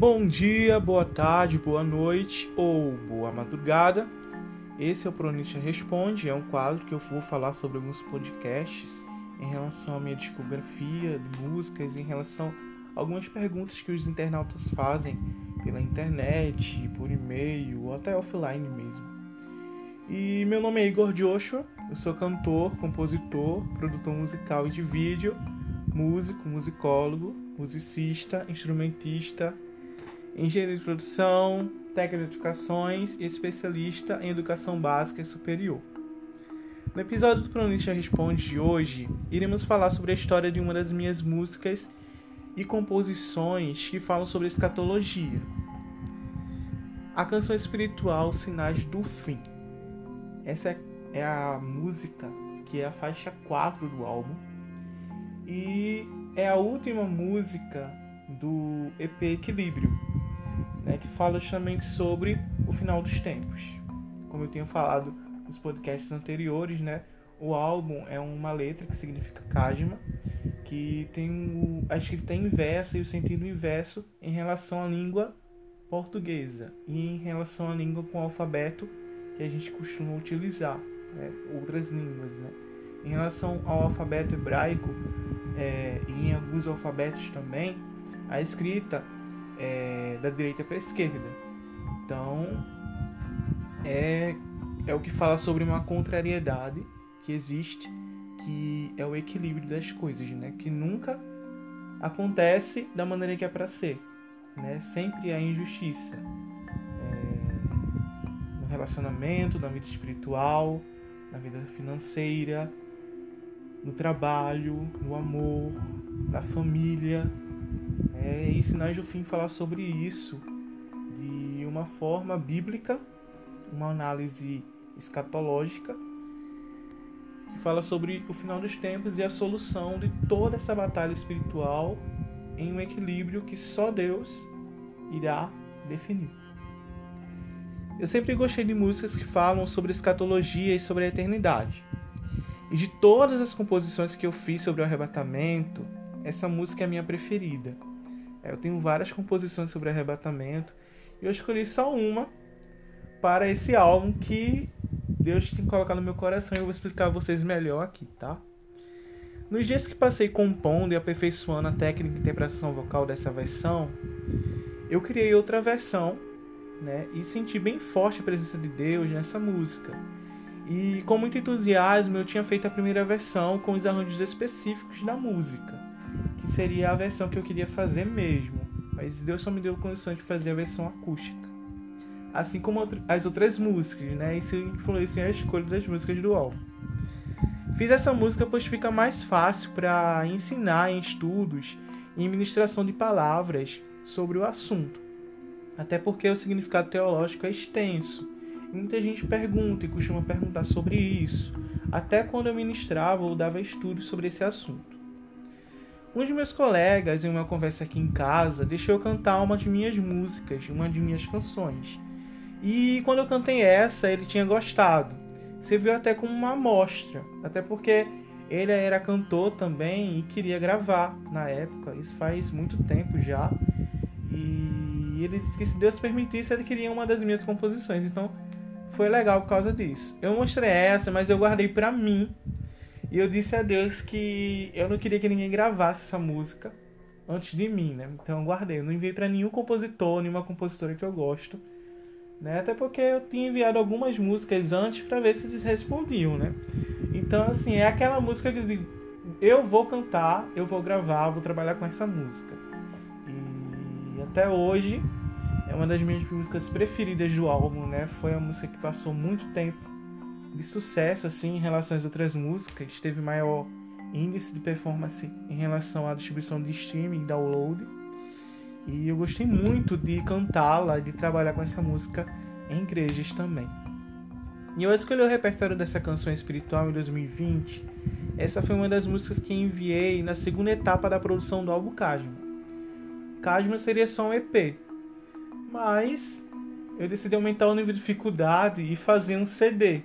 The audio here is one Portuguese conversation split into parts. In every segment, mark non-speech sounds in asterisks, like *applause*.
Bom dia, boa tarde, boa noite ou boa madrugada. Esse é o Pronisha Responde, é um quadro que eu vou falar sobre alguns podcasts em relação à minha discografia músicas, em relação a algumas perguntas que os internautas fazem pela internet, por e-mail ou até offline mesmo. E meu nome é Igor Joshua, eu sou cantor, compositor, produtor musical e de vídeo, músico, musicólogo, musicista, instrumentista, engenheiro de produção, técnico de educações e especialista em educação básica e superior. No episódio do Pronista Responde de hoje, iremos falar sobre a história de uma das minhas músicas e composições que falam sobre escatologia. A canção espiritual Sinais do Fim. Essa é a música que é a faixa 4 do álbum e é a última música do EP Equilíbrio, que fala justamente sobre o final dos tempos. Como eu tinha falado nos podcasts anteriores, né, o álbum é uma letra que significa casma, que tem a escrita inversa e o sentido inverso em relação à língua portuguesa e em relação à língua com alfabeto que a gente costuma utilizar, né, outras línguas. Né. Em relação ao alfabeto hebraico é, e em alguns alfabetos também, a escrita é da direita para a esquerda. Então, é, é o que fala sobre uma contrariedade que existe, que é o equilíbrio das coisas, né? Que nunca acontece da maneira que é para ser, né? Sempre há injustiça é, no relacionamento, na vida espiritual, na vida financeira, no trabalho, no amor, na família. É, e Sinais do Fim falar sobre isso de uma forma bíblica, uma análise escatológica que fala sobre o final dos tempos e a solução de toda essa batalha espiritual em um equilíbrio que só Deus irá definir. Eu sempre gostei de músicas que falam sobre escatologia e sobre a eternidade. E de todas as composições que eu fiz sobre o arrebatamento, essa música é a minha preferida. Eu tenho várias composições sobre arrebatamento e eu escolhi só uma para esse álbum que Deus tem colocado no meu coração e eu vou explicar a vocês melhor aqui, tá? Nos dias que passei compondo e aperfeiçoando a técnica de interpretação vocal dessa versão, eu criei outra versão, né? E senti bem forte a presença de Deus nessa música. E com muito entusiasmo eu tinha feito a primeira versão com os arranjos específicos da música, que seria a versão que eu queria fazer mesmo. Mas Deus só me deu condições de fazer a versão acústica assim como as outras músicas, né? Isso influencia a escolha das músicas do álbum. Fiz essa música pois fica mais fácil para ensinar em estudos e ministração de palavras sobre o assunto. Até porque o significado teológico é extenso. E muita gente pergunta e costuma perguntar sobre isso, até quando eu ministrava ou dava estudos sobre esse assunto. Um dos meus colegas, em uma conversa aqui em casa, deixou eu cantar uma de minhas músicas, uma de minhas canções. E quando eu cantei essa, ele tinha gostado. Serviu até como uma amostra, até porque ele era cantor também e queria gravar na época, isso faz muito tempo já. E ele disse que se Deus permitisse, ele queria uma das minhas composições. Então foi legal por causa disso. Eu mostrei essa, mas eu guardei para mim. E eu disse a Deus que eu não queria que ninguém gravasse essa música antes de mim, né? Então eu guardei. Eu não enviei para nenhum compositor, nenhuma compositora que eu gosto né? Até porque eu tinha enviado algumas músicas antes para ver se eles respondiam, né? Então, assim, é aquela música que eu digo, eu vou cantar, eu vou gravar, vou trabalhar com essa música. E até hoje é uma das minhas músicas preferidas do álbum, né? Foi a música que passou muito tempo de sucesso assim em relação às outras músicas, teve maior índice de performance em relação à distribuição de streaming, download e eu gostei muito de cantá-la, de trabalhar com essa música em igrejas também. E eu escolhi o repertório dessa canção espiritual em 2020. Essa foi uma das músicas que enviei na segunda etapa da produção do álbum Casma. Casma seria só um EP, mas eu decidi aumentar o nível de dificuldade e fazer um CD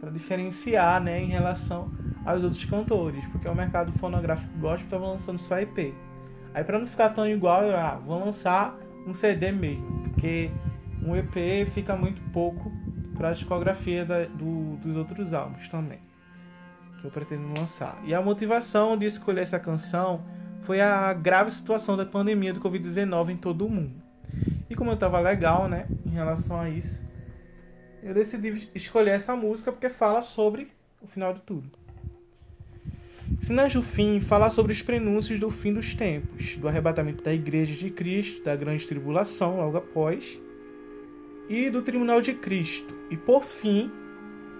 para diferenciar, né, em relação aos outros cantores, porque o mercado fonográfico gospel estava lançando só EP. Aí para não ficar tão igual, eu ah, vou lançar um CD mesmo, porque um EP fica muito pouco para a discografia da, do, dos outros álbuns também, que eu pretendo lançar. E a motivação de escolher essa canção foi a grave situação da pandemia do Covid-19 em todo o mundo. E como eu estava legal, né, em relação a isso, eu decidi escolher essa música porque fala sobre o final de tudo. Sinais do Fim fala sobre os prenúncios do fim dos tempos, do arrebatamento da Igreja de Cristo, da grande tribulação logo após, e do tribunal de Cristo, e por fim,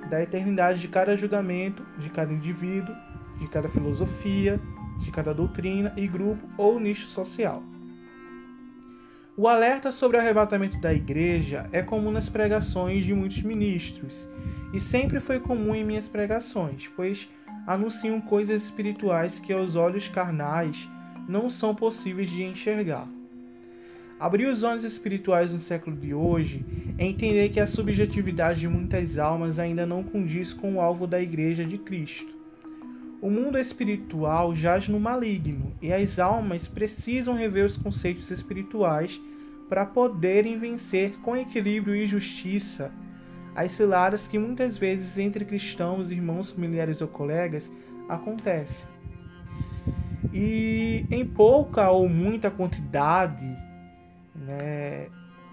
da eternidade de cada julgamento, de cada indivíduo, de cada filosofia, de cada doutrina e grupo ou nicho social. O alerta sobre o arrebatamento da igreja é comum nas pregações de muitos ministros, e sempre foi comum em minhas pregações, pois anunciam coisas espirituais que aos olhos carnais não são possíveis de enxergar. Abrir os olhos espirituais no século de hoje é entender que a subjetividade de muitas almas ainda não condiz com o alvo da Igreja de Cristo. O mundo espiritual jaz no maligno e as almas precisam rever os conceitos espirituais para poderem vencer com equilíbrio e justiça as ciladas que muitas vezes entre cristãos, irmãos, familiares ou colegas acontecem. E em pouca ou muita quantidade, né,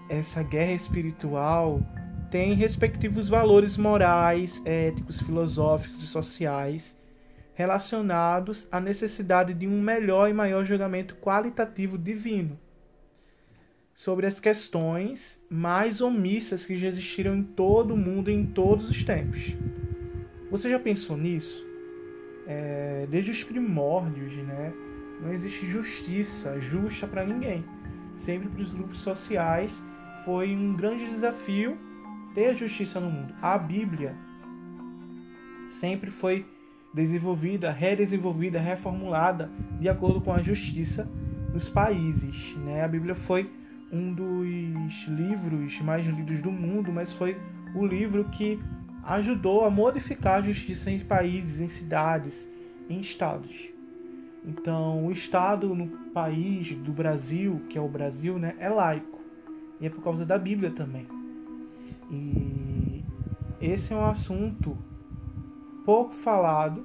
essa guerra espiritual tem respectivos valores morais, éticos, filosóficos e sociais relacionados à necessidade de um melhor e maior julgamento qualitativo divino sobre as questões mais omissas que já existiram em todo o mundo em todos os tempos. Você já pensou nisso? É, desde os primórdios, né? Não existe justiça justa para ninguém. Sempre para os grupos sociais foi um grande desafio ter a justiça no mundo. A Bíblia sempre foi desenvolvida, redesenvolvida, reformulada de acordo com a justiça nos países. Né? A Bíblia foi um dos livros mais lidos do mundo, mas foi o livro que ajudou a modificar a justiça em países, em cidades, em estados. Então, o estado no país do Brasil, que é o Brasil, né, é laico. E é por causa da Bíblia também. E esse é um assunto pouco falado,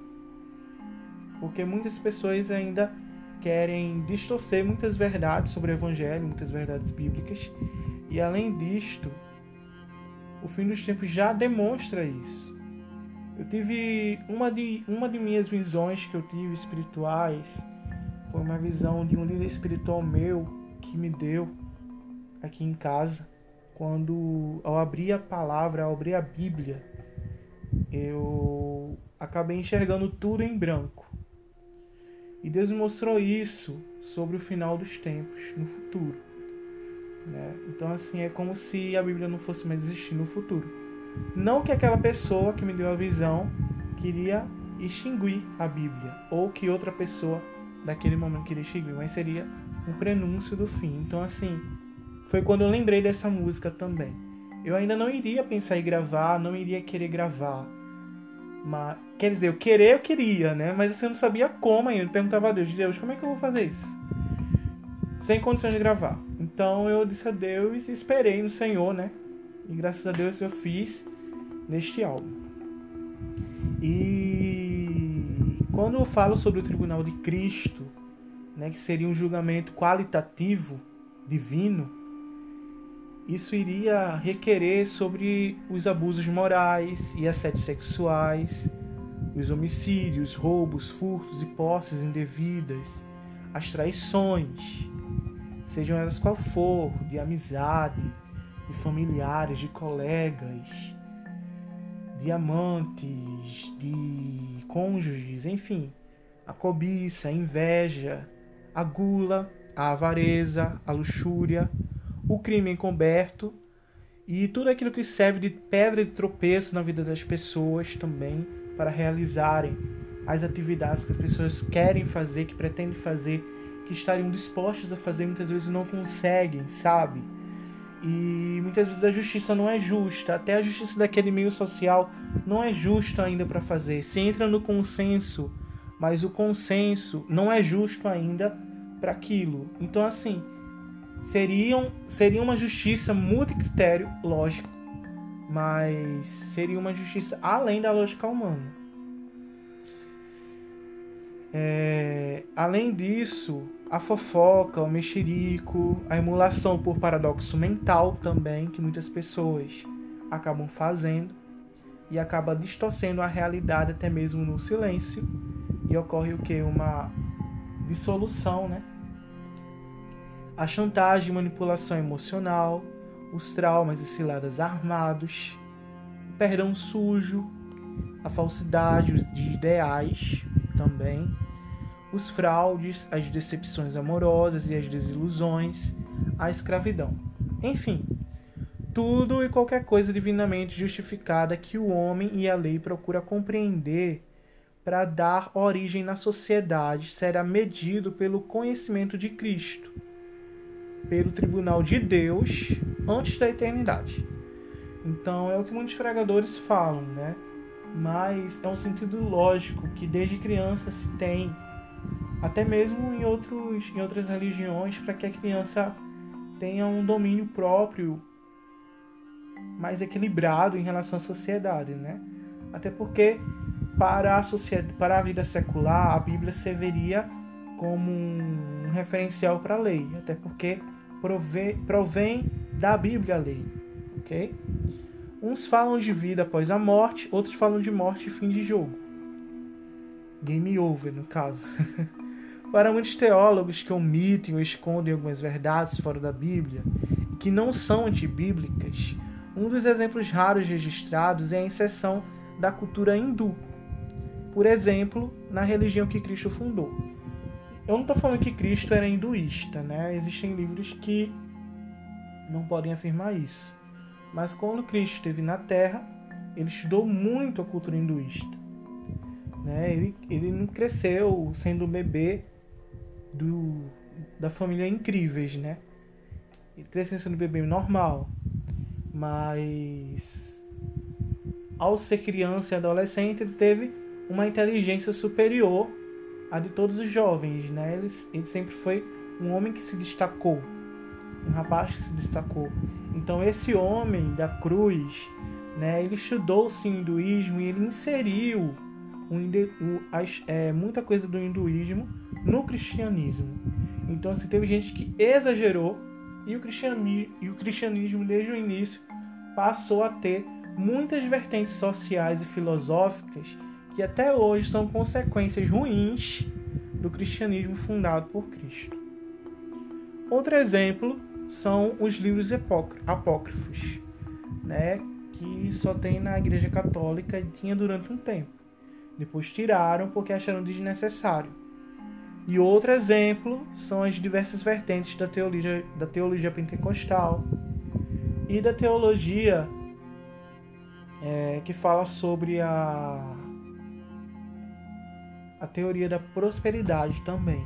porque muitas pessoas ainda querem distorcer muitas verdades sobre o Evangelho, muitas verdades bíblicas, e além disto, o fim dos tempos já demonstra isso. Eu tive uma de, uma de minhas visões que eu tive espirituais, foi uma visão de um líder espiritual meu que me deu aqui em casa, quando ao abrir a palavra, ao abrir a Bíblia, eu acabei enxergando tudo em branco. E Deus mostrou isso sobre o final dos tempos, no futuro. Né? Então, assim, é como se a Bíblia não fosse mais existir no futuro. Não que aquela pessoa que me deu a visão queria extinguir a Bíblia, ou que outra pessoa daquele momento queria extinguir, mas seria um prenúncio do fim. Então, assim, foi quando eu lembrei dessa música também. Eu ainda não iria pensar em gravar, não iria querer gravar mas, quer dizer, eu querer eu queria, né? Mas assim, eu não sabia como ainda. Eu perguntava a Deus, Deus, como é que eu vou fazer isso? Sem condições de gravar. Então eu disse a Deus e esperei no Senhor, né? E graças a Deus eu fiz neste álbum. E quando eu falo sobre o tribunal de Cristo, né, que seria um julgamento qualitativo, divino, isso iria requerer sobre os abusos morais e assédios sexuais, os homicídios, roubos, furtos e posses indevidas, as traições, sejam elas qual for, de amizade, de familiares, de colegas, de amantes, de cônjuges, enfim, a cobiça, a inveja, a gula, a avareza, a luxúria, o crime encoberto e tudo aquilo que serve de pedra de tropeço na vida das pessoas também para realizarem as atividades que as pessoas querem fazer, que pretendem fazer, que estariam dispostas a fazer, muitas vezes não conseguem, sabe? E muitas vezes a justiça não é justa, até a justiça daquele meio social não é justa ainda para fazer. Se entra no consenso, mas o consenso não é justo ainda para aquilo. Então assim, seriam, seria uma justiça multicritério, lógico, mas seria uma justiça além da lógica humana. É, além disso, a fofoca, o mexerico, a emulação por paradoxo mental também, que muitas pessoas acabam fazendo e acaba distorcendo a realidade até mesmo no silêncio e ocorre o que uma dissolução, né? A chantagem e manipulação emocional, os traumas e ciladas armados, o perdão sujo, a falsidade de ideais também, os fraudes, as decepções amorosas e as desilusões, a escravidão. Enfim, tudo e qualquer coisa divinamente justificada que o homem e a lei procura compreender para dar origem na sociedade será medido pelo conhecimento de Cristo, pelo tribunal de Deus antes da eternidade. Então é o que muitos pregadores falam, né? Mas é um sentido lógico que desde criança se tem, até mesmo em, outros, em outras religiões, para que a criança tenha um domínio próprio mais equilibrado em relação à sociedade, né? Até porque para a sociedade, para a vida secular, a Bíblia serviria como um referencial para a lei, até porque prove, provém da Bíblia a lei, ok? Uns falam de vida após a morte, outros falam de morte e fim de jogo. Game over, no caso. *laughs* para muitos teólogos que omitem ou escondem algumas verdades fora da Bíblia que não são antibíblicas, um dos exemplos raros registrados é a inserção da cultura hindu, por exemplo, na religião que Cristo fundou. Eu não estou falando que Cristo era hinduísta, né? Existem livros que não podem afirmar isso. Mas quando Cristo esteve na Terra, ele estudou muito a cultura hinduísta. Né? Ele, ele não cresceu sendo um bebê do, da família Incríveis, né? Ele cresceu sendo um bebê normal. Mas ao ser criança e adolescente, ele teve uma inteligência superior à de todos os jovens, né? Ele, ele sempre foi um homem que se destacou, um rapaz que se destacou. Então esse homem da cruz, né? Ele estudou o hinduísmo e ele inseriu o, o, as, é, muita coisa do hinduísmo no cristianismo. Então assim, teve gente que exagerou e o cristianismo, e o cristianismo desde o início passou a ter muitas vertentes sociais e filosóficas que até hoje são consequências ruins do cristianismo fundado por Cristo. Outro exemplo são os livros apócrifos, né, que só tem na Igreja Católica e tinha durante um tempo. Depois tiraram porque acharam desnecessário. E outro exemplo são as diversas vertentes da teologia, da teologia pentecostal e da teologia é, que fala sobre a a teoria da prosperidade também.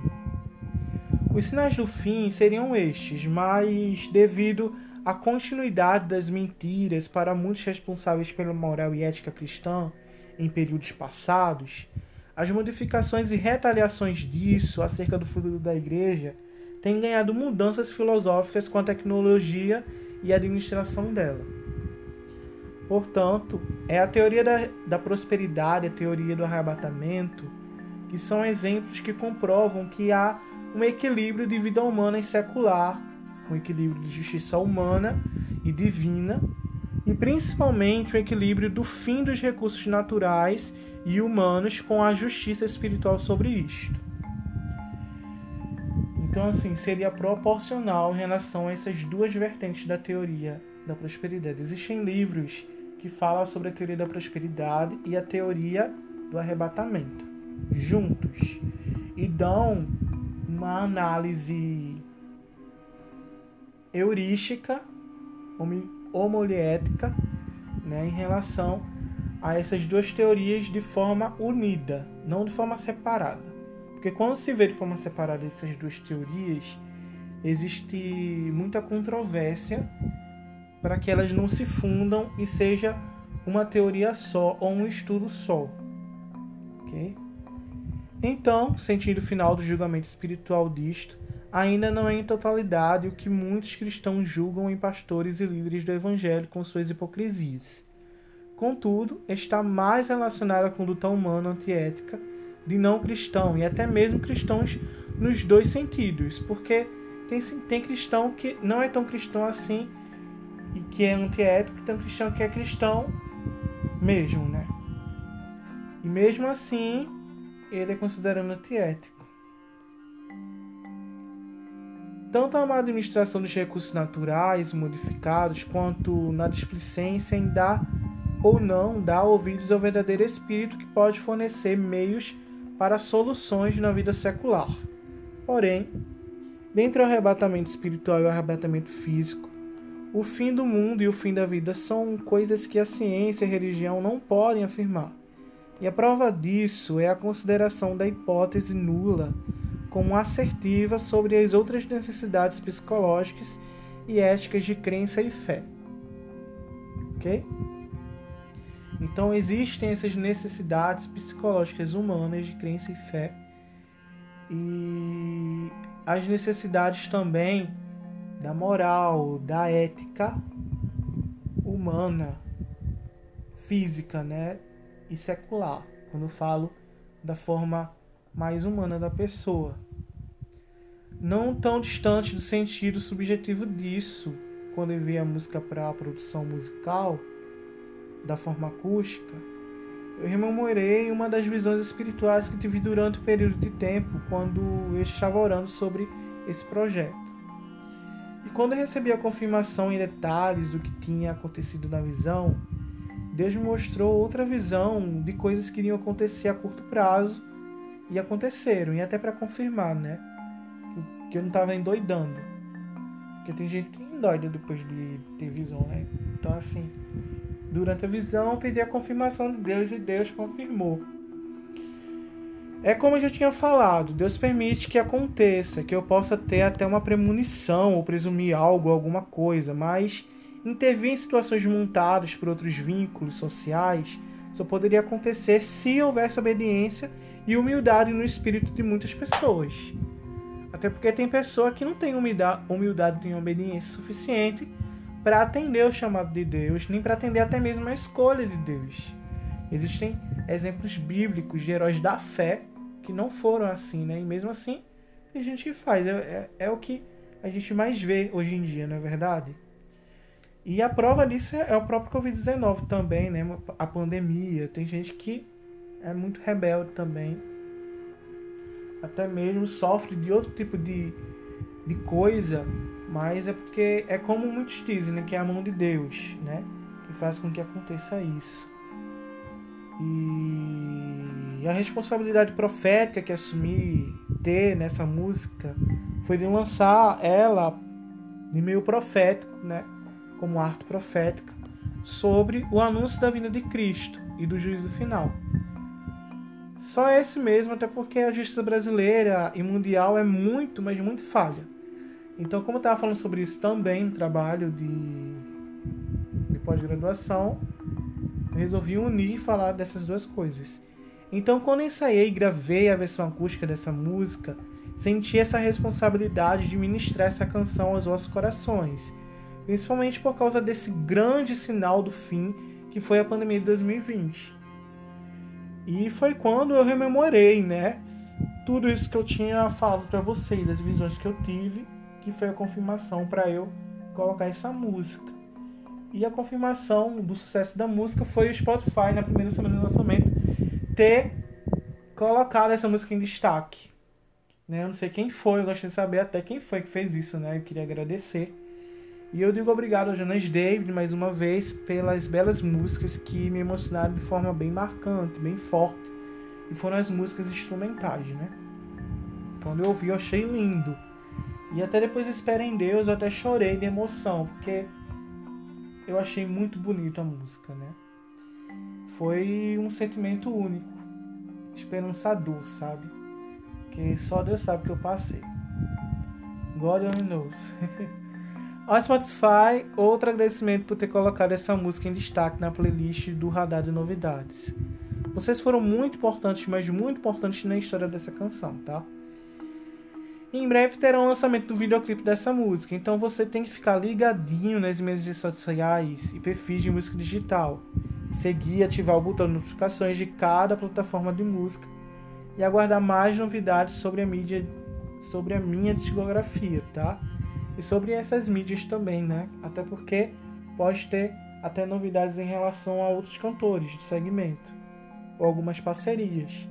Os sinais do fim seriam estes, mas devido à continuidade das mentiras para muitos responsáveis pela moral e ética cristã em períodos passados, as modificações e retaliações disso acerca do futuro da igreja têm ganhado mudanças filosóficas com a tecnologia e a administração dela. Portanto, é a teoria da, da prosperidade, a teoria do arrebatamento, que são exemplos que comprovam que há um equilíbrio de vida humana e secular, um equilíbrio de justiça humana e divina, e principalmente o equilíbrio do fim dos recursos naturais e humanos com a justiça espiritual sobre isto. Então, assim, seria proporcional em relação a essas duas vertentes da teoria da prosperidade. Existem livros que falam sobre a teoria da prosperidade e a teoria do arrebatamento juntos e dão uma análise heurística, homolética, né, em relação a essas duas teorias de forma unida, não de forma separada. Porque quando se vê de forma separada essas duas teorias, existe muita controvérsia para que elas não se fundam e seja uma teoria só ou um estudo só. ok? Então, o final do julgamento espiritual disto, ainda não é em totalidade o que muitos cristãos julgam em pastores e líderes do evangelho com suas hipocrisias. Contudo, está mais relacionada à conduta humana antiética de não cristão e até mesmo cristãos nos dois sentidos, porque tem, tem cristão que não é tão cristão assim e que é antiético, tem cristão que é cristão mesmo, né? E mesmo assim, ele é considerado antiético. Tanto na administração dos recursos naturais modificados, quanto na displicência em dar ou não dar ouvidos ao verdadeiro Espírito que pode fornecer meios para soluções na vida secular. Porém, dentre o arrebatamento espiritual e o arrebatamento físico, o fim do mundo e o fim da vida são coisas que a ciência e a religião não podem afirmar. E a prova disso é a consideração da hipótese nula como assertiva sobre as outras necessidades psicológicas e éticas de crença e fé. Ok? Então existem essas necessidades psicológicas humanas de crença e fé e as necessidades também da moral, da ética humana, física, né, e secular. Quando falo da forma mais humana da pessoa, não tão distante do sentido subjetivo disso, quando eu vi a música para a produção musical da forma acústica, eu rememorei uma das visões espirituais que tive durante o período de tempo quando eu estava orando sobre esse projeto. E quando eu recebi a confirmação em detalhes do que tinha acontecido na visão, Deus me mostrou outra visão de coisas que iriam acontecer a curto prazo e aconteceram, e até para confirmar, né? Que eu não estava endoidando. Porque tem gente que endoida depois de ter visão, né? Então, assim, Durante a visão, eu pedi a confirmação de Deus e Deus confirmou. É como eu já tinha falado, Deus permite que aconteça, que eu possa ter até uma premonição ou presumir algo, alguma coisa, mas intervir em situações montadas por outros vínculos sociais só poderia acontecer se houvesse obediência e humildade no espírito de muitas pessoas. Até porque tem pessoa que não tem humildade, tem obediência suficiente para atender o chamado de Deus, nem para atender até mesmo a escolha de Deus. Existem exemplos bíblicos de heróis da fé que não foram assim, né? E mesmo assim, tem gente que faz. É, é, é o que a gente mais vê hoje em dia, não é verdade? E a prova disso é, é o próprio Covid-19 também, né? A pandemia. Tem gente que é muito rebelde também. Até mesmo sofre de outro tipo de, de coisa mas é porque é como muitos dizem, né, que é a mão de Deus, né, que faz com que aconteça isso. E a responsabilidade profética que assumi ter nessa música foi de lançar ela de meio profético, né, como arte profética, sobre o anúncio da vinda de Cristo e do juízo final. Só esse mesmo, até porque a justiça brasileira e mundial é muito, mas muito falha. Então, como eu estava falando sobre isso também no trabalho de, de pós-graduação, eu resolvi unir e falar dessas duas coisas. Então, quando ensaiei e gravei a versão acústica dessa música, senti essa responsabilidade de ministrar essa canção aos vossos corações, principalmente por causa desse grande sinal do fim que foi a pandemia de 2020. E foi quando eu rememorei, né, tudo isso que eu tinha falado para vocês, as visões que eu tive que foi a confirmação para eu colocar essa música. E a confirmação do sucesso da música foi o Spotify na primeira semana do lançamento ter colocado essa música em destaque. Né? Eu não sei quem foi, eu gostaria de saber até quem foi que fez isso, né? Eu queria agradecer. E eu digo obrigado ao Jonas David mais uma vez pelas belas músicas que me emocionaram de forma bem marcante, bem forte. E foram as músicas instrumentais, né? Quando eu ouvi, eu achei lindo. E até depois Espera em Deus eu até chorei de emoção, porque eu achei muito bonito a música, né? Foi um sentimento único, esperançador, sabe? Que só Deus sabe que eu passei. God only knows. Ao Spotify, outro agradecimento por ter colocado essa música em destaque na playlist do Radar de Novidades. Vocês foram muito importantes, mas muito importantes na história dessa canção, tá? Em breve terá o um lançamento do videoclipe dessa música, então você tem que ficar ligadinho nas minhas redes sociais e perfis de música digital. Seguir e ativar o botão de notificações de cada plataforma de música e aguardar mais novidades sobre a mídia, sobre a minha discografia, tá? E sobre essas mídias também, né? Até porque pode ter até novidades em relação a outros cantores do segmento ou algumas parcerias.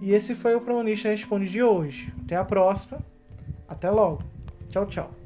E esse foi o Pronista Responde de hoje. Até a próxima. Até logo. Tchau, tchau.